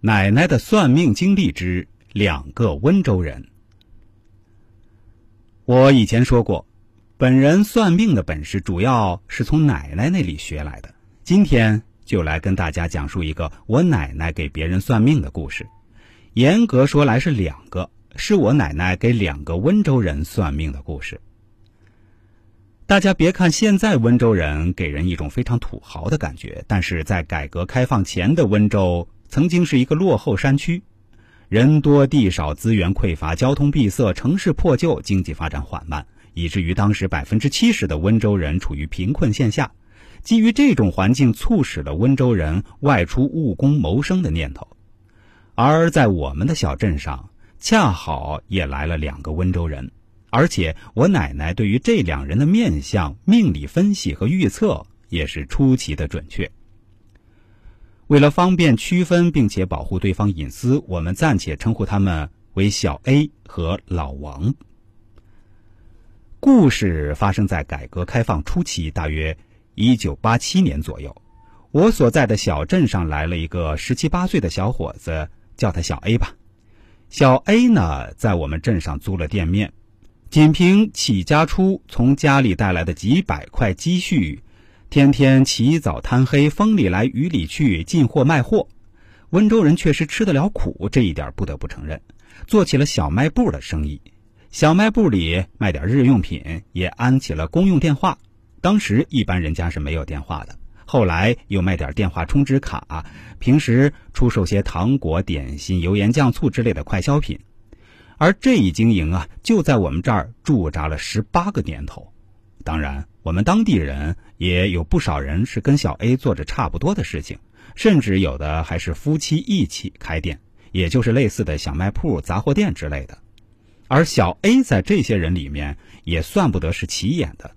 奶奶的算命经历之两个温州人。我以前说过，本人算命的本事主要是从奶奶那里学来的。今天就来跟大家讲述一个我奶奶给别人算命的故事。严格说来是两个，是我奶奶给两个温州人算命的故事。大家别看现在温州人给人一种非常土豪的感觉，但是在改革开放前的温州。曾经是一个落后山区，人多地少，资源匮乏，交通闭塞，城市破旧，经济发展缓慢，以至于当时百分之七十的温州人处于贫困线下。基于这种环境，促使了温州人外出务工谋生的念头。而在我们的小镇上，恰好也来了两个温州人，而且我奶奶对于这两人的面相、命理分析和预测也是出奇的准确。为了方便区分并且保护对方隐私，我们暂且称呼他们为小 A 和老王。故事发生在改革开放初期，大约一九八七年左右。我所在的小镇上来了一个十七八岁的小伙子，叫他小 A 吧。小 A 呢，在我们镇上租了店面，仅凭起家初从家里带来的几百块积蓄。天天起早贪黑，风里来雨里去，进货卖货。温州人确实吃得了苦，这一点不得不承认。做起了小卖部的生意，小卖部里卖点日用品，也安起了公用电话。当时一般人家是没有电话的，后来又卖点电话充值卡，平时出售些糖果、点心、油盐酱醋之类的快消品。而这一经营啊，就在我们这儿驻扎了十八个年头。当然。我们当地人也有不少人是跟小 A 做着差不多的事情，甚至有的还是夫妻一起开店，也就是类似的小卖铺、杂货店之类的。而小 A 在这些人里面也算不得是起眼的，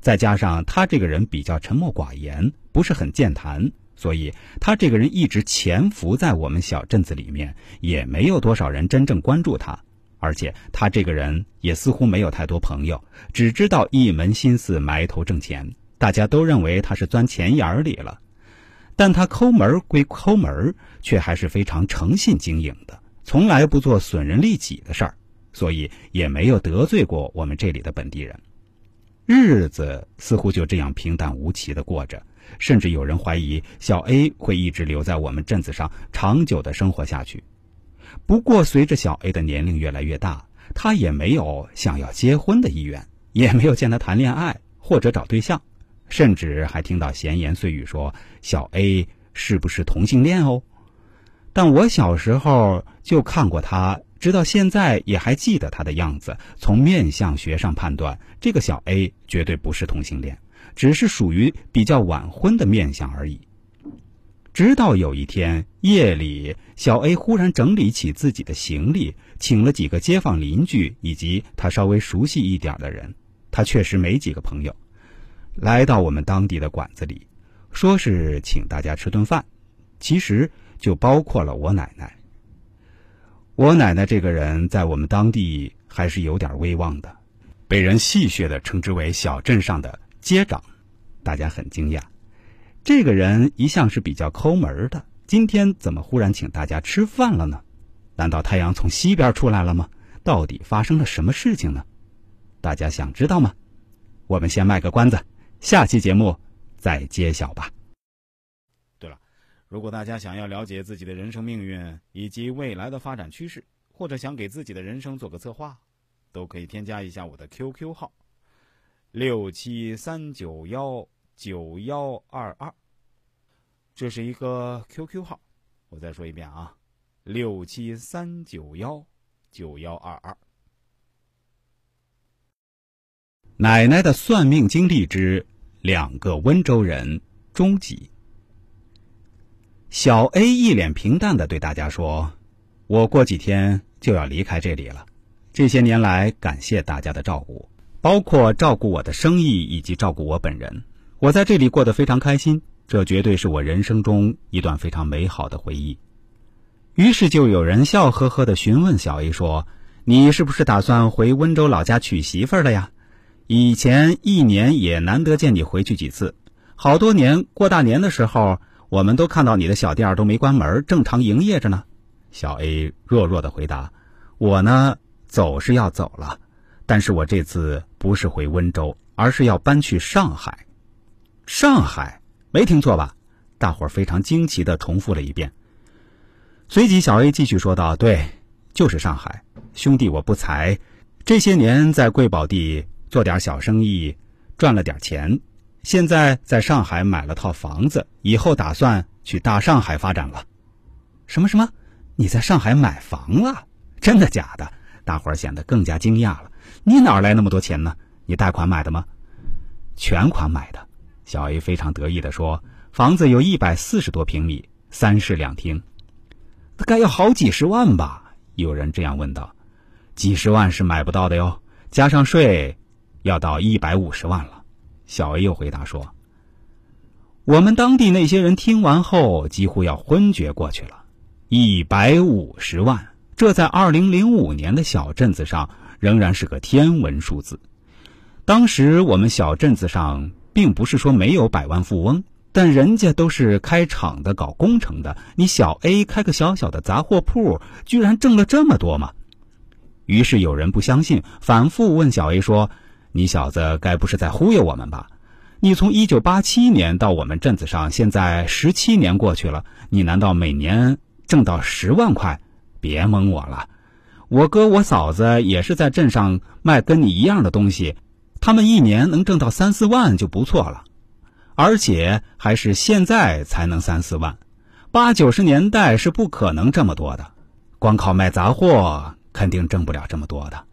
再加上他这个人比较沉默寡言，不是很健谈，所以他这个人一直潜伏在我们小镇子里面，也没有多少人真正关注他。而且他这个人也似乎没有太多朋友，只知道一门心思埋头挣钱。大家都认为他是钻钱眼儿里了，但他抠门归抠门，却还是非常诚信经营的，从来不做损人利己的事儿，所以也没有得罪过我们这里的本地人。日子似乎就这样平淡无奇的过着，甚至有人怀疑小 A 会一直留在我们镇子上，长久的生活下去。不过，随着小 A 的年龄越来越大，他也没有想要结婚的意愿，也没有见他谈恋爱或者找对象，甚至还听到闲言碎语说小 A 是不是同性恋哦。但我小时候就看过他，直到现在也还记得他的样子。从面相学上判断，这个小 A 绝对不是同性恋，只是属于比较晚婚的面相而已。直到有一天夜里，小 A 忽然整理起自己的行李，请了几个街坊邻居以及他稍微熟悉一点的人。他确实没几个朋友，来到我们当地的馆子里，说是请大家吃顿饭，其实就包括了我奶奶。我奶奶这个人在我们当地还是有点威望的，被人戏谑的称之为小镇上的街长，大家很惊讶。这个人一向是比较抠门的，今天怎么忽然请大家吃饭了呢？难道太阳从西边出来了吗？到底发生了什么事情呢？大家想知道吗？我们先卖个关子，下期节目再揭晓吧。对了，如果大家想要了解自己的人生命运以及未来的发展趋势，或者想给自己的人生做个策划，都可以添加一下我的 QQ 号：六七三九幺。九幺二二，这是一个 QQ 号，我再说一遍啊，六七三九幺九幺二二。奶奶的算命经历之两个温州人终极。小 A 一脸平淡的对大家说：“我过几天就要离开这里了，这些年来感谢大家的照顾，包括照顾我的生意以及照顾我本人。”我在这里过得非常开心，这绝对是我人生中一段非常美好的回忆。于是就有人笑呵呵的询问小 A 说：“你是不是打算回温州老家娶媳妇了呀？以前一年也难得见你回去几次，好多年过大年的时候，我们都看到你的小店都没关门，正常营业着呢。小 A 弱弱的回答：“我呢，走是要走了，但是我这次不是回温州，而是要搬去上海。上海，没听错吧？”大伙儿非常惊奇的重复了一遍。随即，小 A 继续说道：“对，就是上海。兄弟，我不才，这些年在贵宝地做点小生意，赚了点钱。”现在在上海买了套房子，以后打算去大上海发展了。什么什么？你在上海买房了？真的假的？大伙儿显得更加惊讶了。你哪来那么多钱呢？你贷款买的吗？全款买的。小 A 非常得意地说：“房子有一百四十多平米，三室两厅，该要好几十万吧？”有人这样问道。几十万是买不到的哟，加上税，要到一百五十万了。小 A 又回答说：“我们当地那些人听完后，几乎要昏厥过去了。一百五十万，这在二零零五年的小镇子上仍然是个天文数字。当时我们小镇子上并不是说没有百万富翁，但人家都是开厂的、搞工程的。你小 A 开个小小的杂货铺，居然挣了这么多吗？”于是有人不相信，反复问小 A 说。你小子该不是在忽悠我们吧？你从一九八七年到我们镇子上，现在十七年过去了，你难道每年挣到十万块？别蒙我了！我哥我嫂子也是在镇上卖跟你一样的东西，他们一年能挣到三四万就不错了，而且还是现在才能三四万，八九十年代是不可能这么多的，光靠卖杂货肯定挣不了这么多的。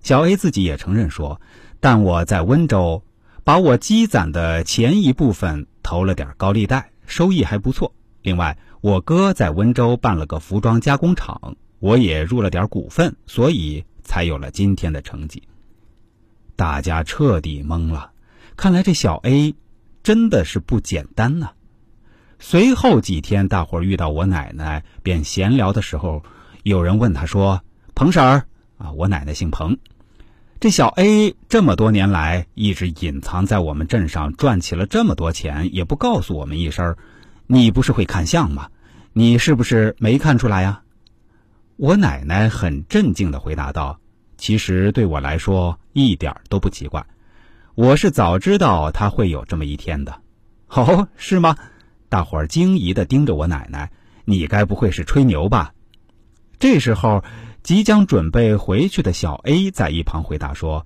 小 A 自己也承认说：“但我在温州，把我积攒的钱一部分投了点高利贷，收益还不错。另外，我哥在温州办了个服装加工厂，我也入了点股份，所以才有了今天的成绩。”大家彻底懵了，看来这小 A 真的是不简单呐。随后几天，大伙儿遇到我奶奶，便闲聊的时候，有人问他说：“彭婶儿啊，我奶奶姓彭。”这小 A 这么多年来一直隐藏在我们镇上，赚起了这么多钱，也不告诉我们一声。你不是会看相吗？你是不是没看出来呀？我奶奶很镇静地回答道：“其实对我来说一点都不奇怪，我是早知道他会有这么一天的。”哦，是吗？大伙儿惊疑地盯着我奶奶，你该不会是吹牛吧？这时候。即将准备回去的小 A 在一旁回答说：“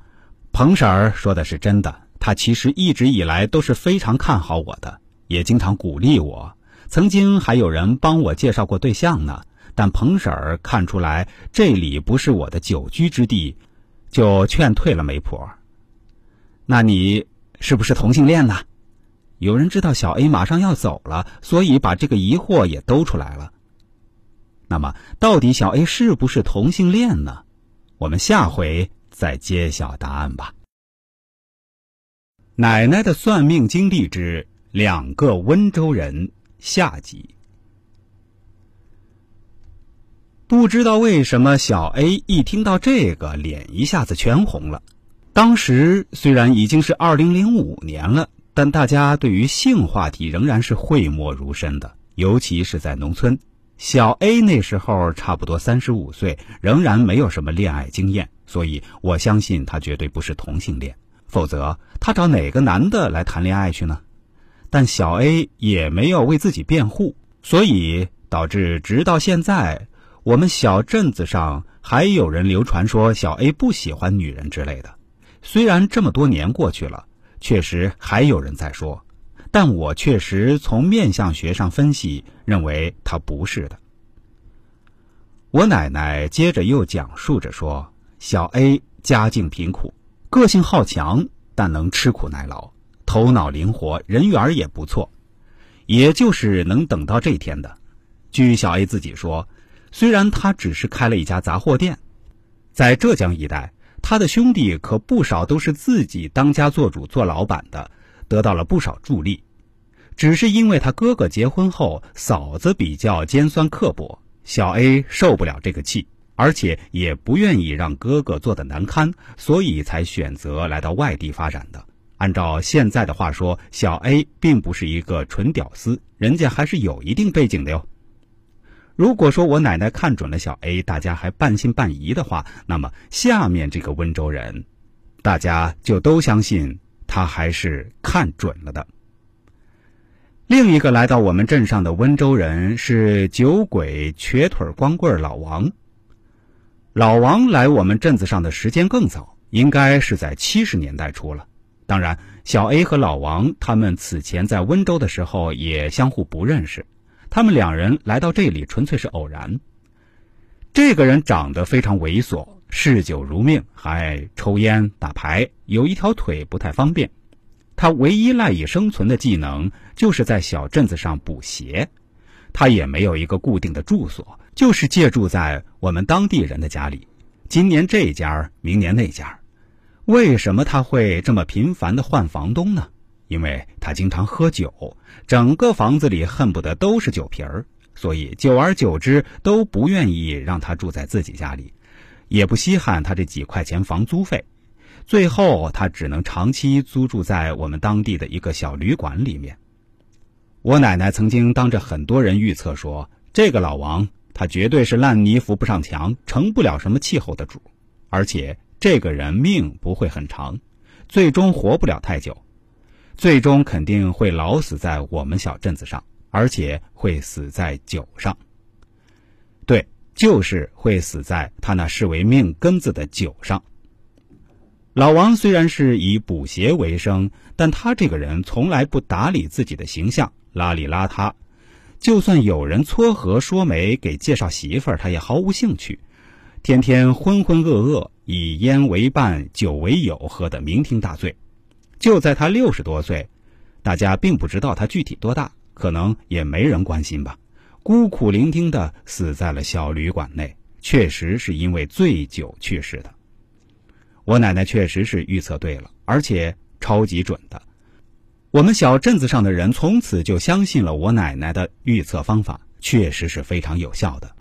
彭婶儿说的是真的，她其实一直以来都是非常看好我的，也经常鼓励我。曾经还有人帮我介绍过对象呢，但彭婶儿看出来这里不是我的久居之地，就劝退了媒婆。那你是不是同性恋呢？有人知道小 A 马上要走了，所以把这个疑惑也兜出来了。”那么，到底小 A 是不是同性恋呢？我们下回再揭晓答案吧。奶奶的算命经历之两个温州人下集。不知道为什么，小 A 一听到这个，脸一下子全红了。当时虽然已经是二零零五年了，但大家对于性话题仍然是讳莫如深的，尤其是在农村。小 A 那时候差不多三十五岁，仍然没有什么恋爱经验，所以我相信他绝对不是同性恋，否则他找哪个男的来谈恋爱去呢？但小 A 也没有为自己辩护，所以导致直到现在，我们小镇子上还有人流传说小 A 不喜欢女人之类的。虽然这么多年过去了，确实还有人在说。但我确实从面相学上分析，认为他不是的。我奶奶接着又讲述着说：“小 A 家境贫苦，个性好强，但能吃苦耐劳，头脑灵活，人缘也不错，也就是能等到这天的。”据小 A 自己说，虽然他只是开了一家杂货店，在浙江一带，他的兄弟可不少都是自己当家做主做老板的，得到了不少助力。只是因为他哥哥结婚后，嫂子比较尖酸刻薄，小 A 受不了这个气，而且也不愿意让哥哥做的难堪，所以才选择来到外地发展的。按照现在的话说，小 A 并不是一个纯屌丝，人家还是有一定背景的哟。如果说我奶奶看准了小 A，大家还半信半疑的话，那么下面这个温州人，大家就都相信他还是看准了的。另一个来到我们镇上的温州人是酒鬼瘸腿光棍老王。老王来我们镇子上的时间更早，应该是在七十年代初了。当然，小 A 和老王他们此前在温州的时候也相互不认识，他们两人来到这里纯粹是偶然。这个人长得非常猥琐，嗜酒如命，还抽烟打牌，有一条腿不太方便。他唯一赖以生存的技能就是在小镇子上补鞋，他也没有一个固定的住所，就是借住在我们当地人的家里，今年这家，明年那家。为什么他会这么频繁的换房东呢？因为他经常喝酒，整个房子里恨不得都是酒瓶儿，所以久而久之都不愿意让他住在自己家里，也不稀罕他这几块钱房租费。最后，他只能长期租住在我们当地的一个小旅馆里面。我奶奶曾经当着很多人预测说，这个老王他绝对是烂泥扶不上墙，成不了什么气候的主，而且这个人命不会很长，最终活不了太久，最终肯定会老死在我们小镇子上，而且会死在酒上。对，就是会死在他那视为命根子的酒上。老王虽然是以补鞋为生，但他这个人从来不打理自己的形象，邋里邋遢。就算有人撮合说媒给介绍媳妇儿，他也毫无兴趣。天天浑浑噩噩，以烟为伴，酒为友，喝得酩酊大醉。就在他六十多岁，大家并不知道他具体多大，可能也没人关心吧。孤苦伶仃的死在了小旅馆内，确实是因为醉酒去世的。我奶奶确实是预测对了，而且超级准的。我们小镇子上的人从此就相信了我奶奶的预测方法，确实是非常有效的。